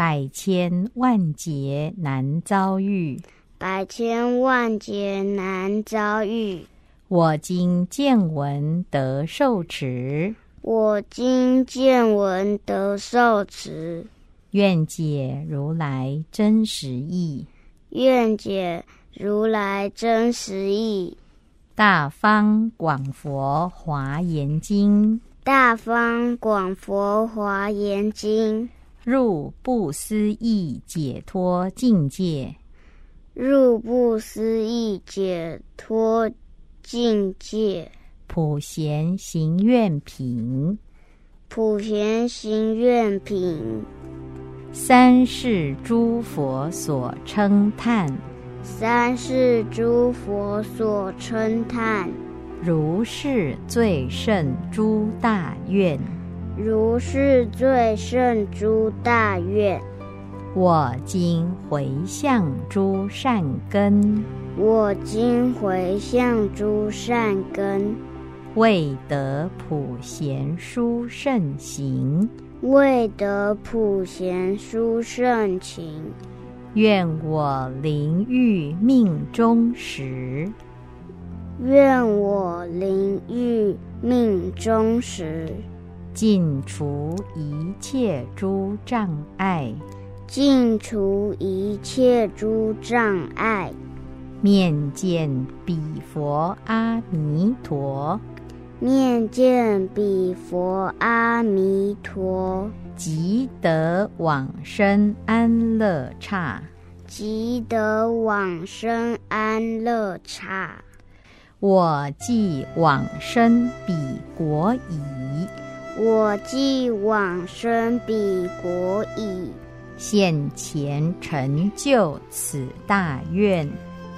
百千万劫难遭遇，百千万劫难遭遇。我今见闻得受持，我今见闻得受持，愿解如来真实义。愿解如来真实义，《大方广佛华严经》。大方广佛华严经，入不思议解脱境界，入不思议解脱境界，普贤行愿品，普贤行愿品。三世诸佛所称叹，三世诸佛所称叹，如是最胜诸大愿，如是最胜诸大愿。我今回向诸善根，我今回向诸善根，未得普贤殊胜行。未得普贤殊胜情，愿我灵欲命中时，愿我灵欲命中时，尽除一切诸障碍，尽除一切诸障碍，面见彼佛阿弥陀。面见彼佛阿弥陀，即得往生安乐刹。即得往生安乐刹。我既往生彼国矣。我既往生彼国矣。现前成就此大愿。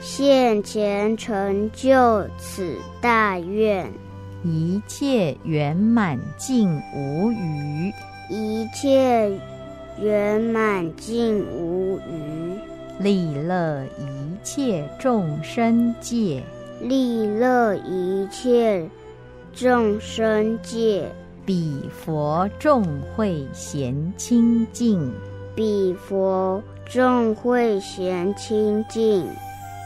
现前成就此大愿。一切圆满尽无余，一切圆满尽无余，利乐一切众生界，利乐一切众生界，彼佛众会贤清净，彼佛众会贤清净。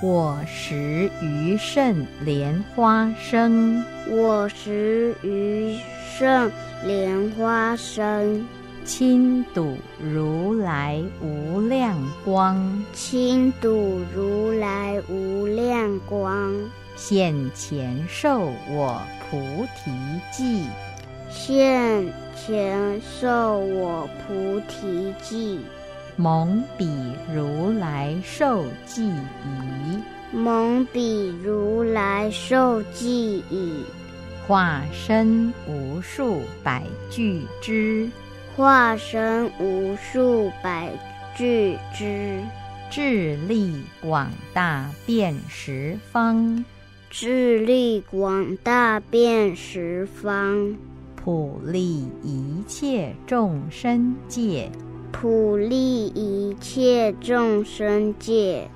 我识余胜莲花生，我识余胜莲花生，亲睹如来无量光，亲睹如来无量光，现前受我菩提记，现前受我菩提记。蒙彼如来受记矣，蒙彼如来受记矣。化身无数百俱之，化身无数百俱之。智力广大遍十方，智力广大遍十方，普利一切众生界。普利一切众生界，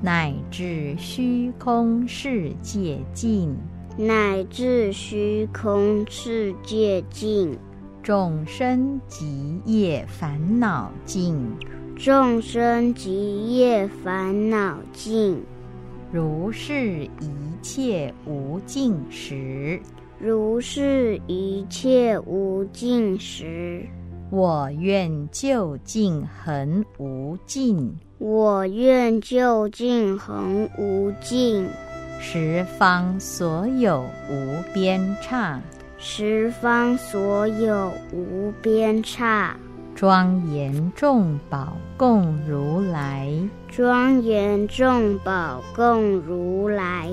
乃至虚空世界尽，乃至虚空世界尽，众生极业烦恼尽，众生极业烦恼尽，如是一切无尽时，如是一切无尽时。我愿究竟恒无尽，我愿究竟恒无尽。十方所有无边刹，十方所有无边刹，庄严众宝供如来，庄严众宝供如来，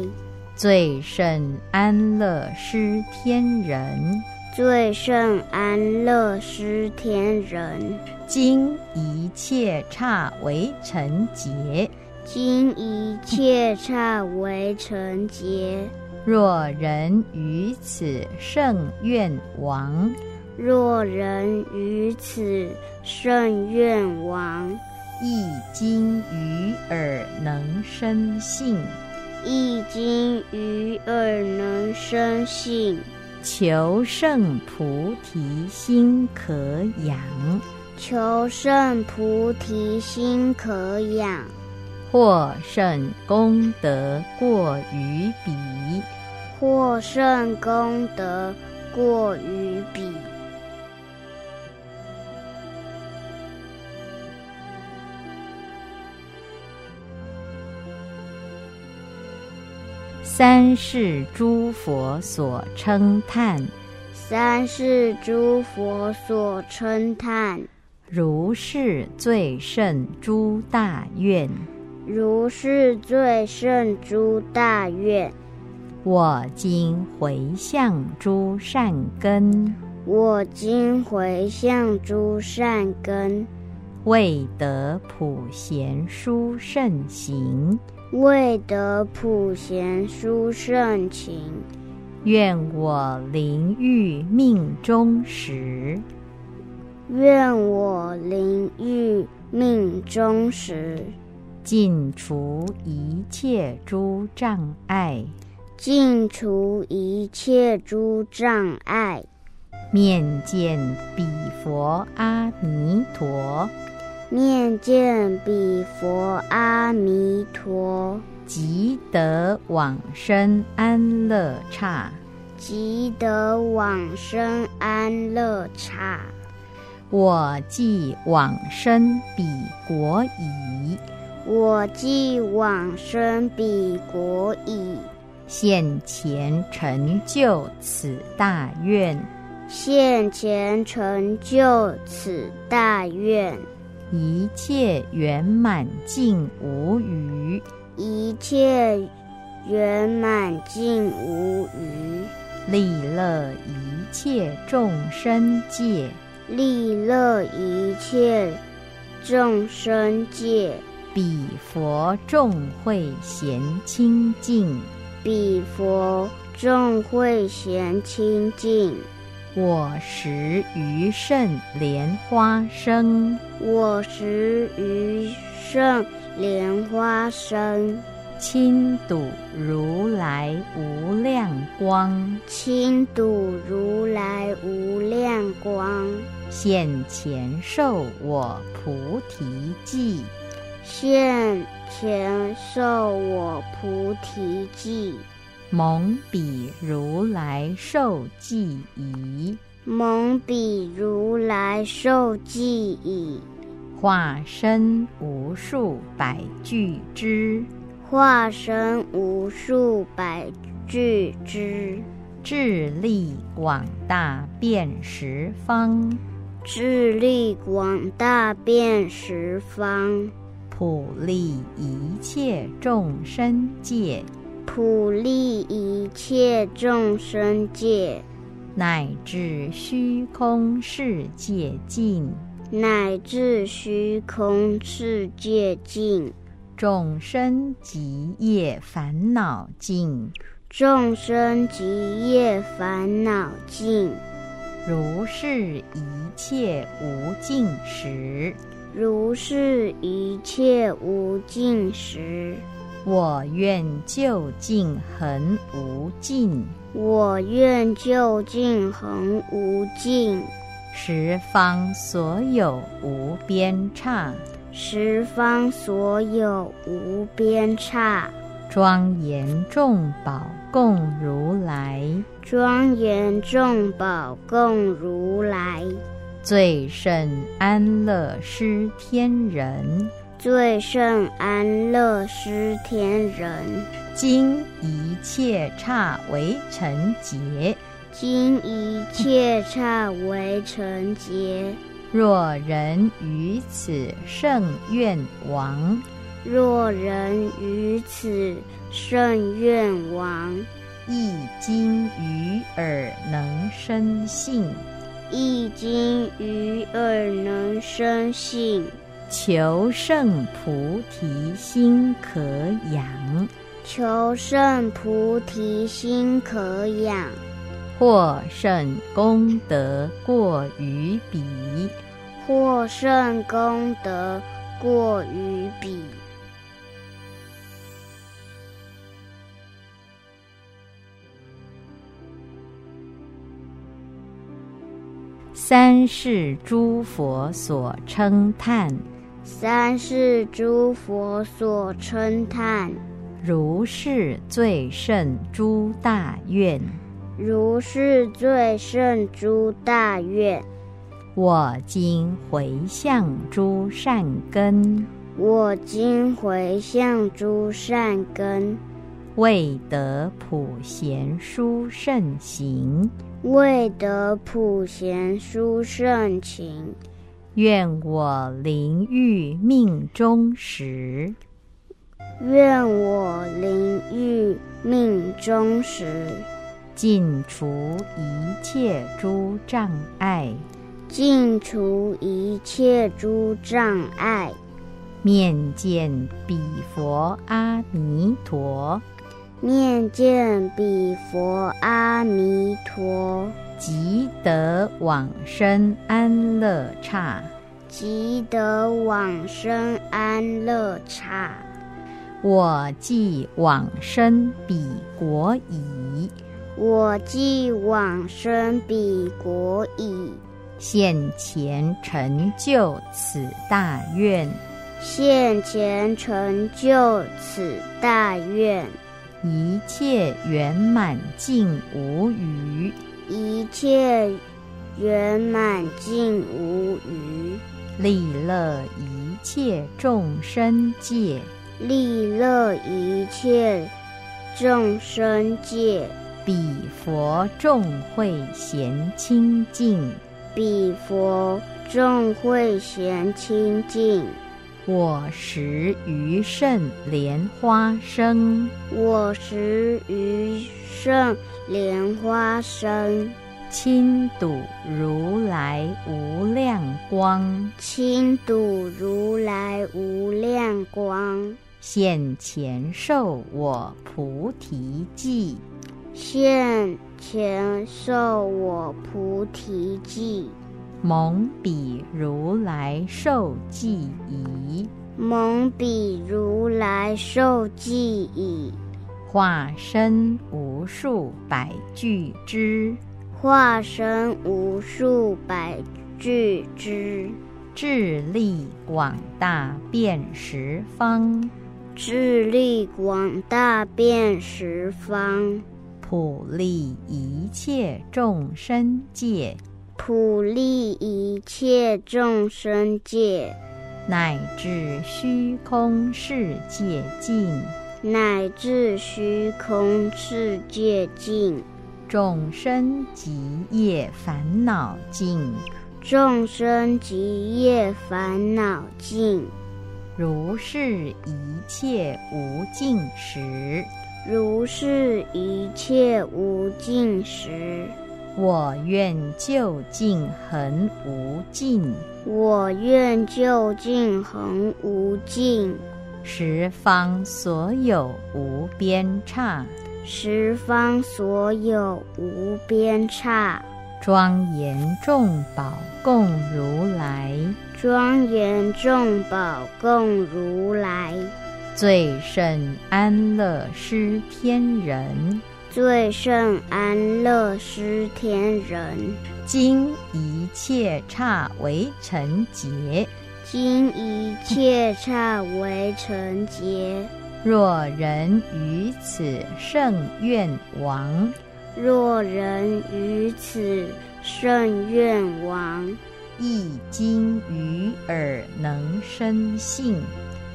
最胜安乐施天人，最胜安乐施天人，今一切刹为成劫。今一切刹为成劫。若人于此胜愿王，若人于此胜愿王，一经于耳能生信，一经于耳能生信，求胜菩提心可养，求胜菩提心可养。获胜功德过于彼，获胜功德过于彼。三世诸佛所称叹，三世诸佛所称叹，如是最胜诸大愿。如是最胜诸大愿，我今回向诸善根，我今回向诸善根，未得普贤殊胜行，未得普贤殊胜情，愿我灵欲命中时，愿我灵欲命中时。尽除一切诸障碍，尽除一切诸障碍，面见彼佛阿弥陀，面见彼佛阿弥陀，即得往生安乐刹，即得往生安乐刹。我既往生彼国矣。我既往生彼国矣，现前成就此大愿，现前成就此大愿，一切圆满尽无余，一切圆满尽无余，利乐一切众生界，利乐一切众生界。彼佛众会贤清净，彼佛众会贤清净。我食余剩莲花生，我食余剩莲花生。亲睹如来无量光，亲睹如来无量光，现前受我菩提记。现前受我菩提记，蒙彼如来受记矣。蒙彼如来受记矣。化身无数百俱之，化身无数百俱之，智力广大遍十方，智力广大遍十方。普利一切众生界，普利一切众生界，乃至虚空世界尽，乃至虚空世界尽，众生极业烦恼尽，众生极业烦恼尽，如是一切无尽时。如是一切无尽时，我愿就近恒无尽。我愿就近恒无尽。十方所有无边刹，十方所有无边刹。庄严众宝供如来，庄严众宝供如来。最胜安乐施天人，最胜安乐施天人。今一切刹为成劫，今一切刹为成劫。若人于此胜愿王，若人于此胜愿王，一经于耳能生信，一经于耳能生信，求胜菩提心可养，求胜菩提心可养，获圣功德过于彼。获胜功德过于彼。三世诸佛所称叹，三世诸佛所称叹，如是最胜诸大愿，如是最胜诸大愿。我今回向诸善根，我今回向诸善根，未得普贤殊胜行，未得普贤殊胜行。愿我灵欲命中时，愿我灵欲命中时，尽除一切诸障碍。尽除一切诸障碍，面见彼佛阿弥陀，面见彼佛阿弥陀，即得往生安乐刹，即得往生安乐刹。我既往生彼国矣，我既往生彼国矣。现前成就此大愿，现前成就此大愿，一切圆满尽无余，一切圆满尽无余，利乐一切众生界，利乐一切众生界，彼佛众会贤清净。彼佛众会贤清净，我识于胜莲花生，我识于圣莲花生，亲睹如来无量光，亲睹如来无量光，现前受我菩提记，现。前受我菩提记，蒙彼如来受记矣。蒙彼如来受记矣。化身无数百俱之，化身无数百俱之。智力广大遍十方，智力广大遍十方。普利一切众生界，普利一切众生界，乃至虚空世界尽，乃至虚空世界尽，众生极业烦恼尽，众生极业烦恼尽，如是一切无尽时。如是一切无尽时，我愿就近恒无尽。我愿就近恒无尽。十方所有无边刹，十方所有无边刹。庄严众宝供如来，庄严众宝供如来。最胜安乐施天人，最胜安乐施天人。今一切刹为成劫，今一切刹为成劫。若人于此胜愿王，若人于此胜愿王，一经于耳能生信。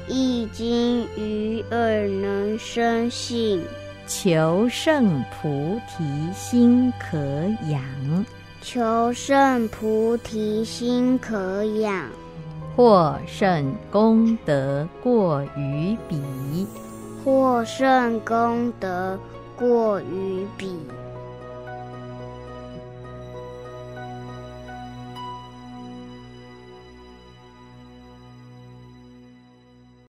一经于耳能生信。求胜菩提心可养，求胜菩提心可养。获胜功德过于彼，获胜功德过于彼。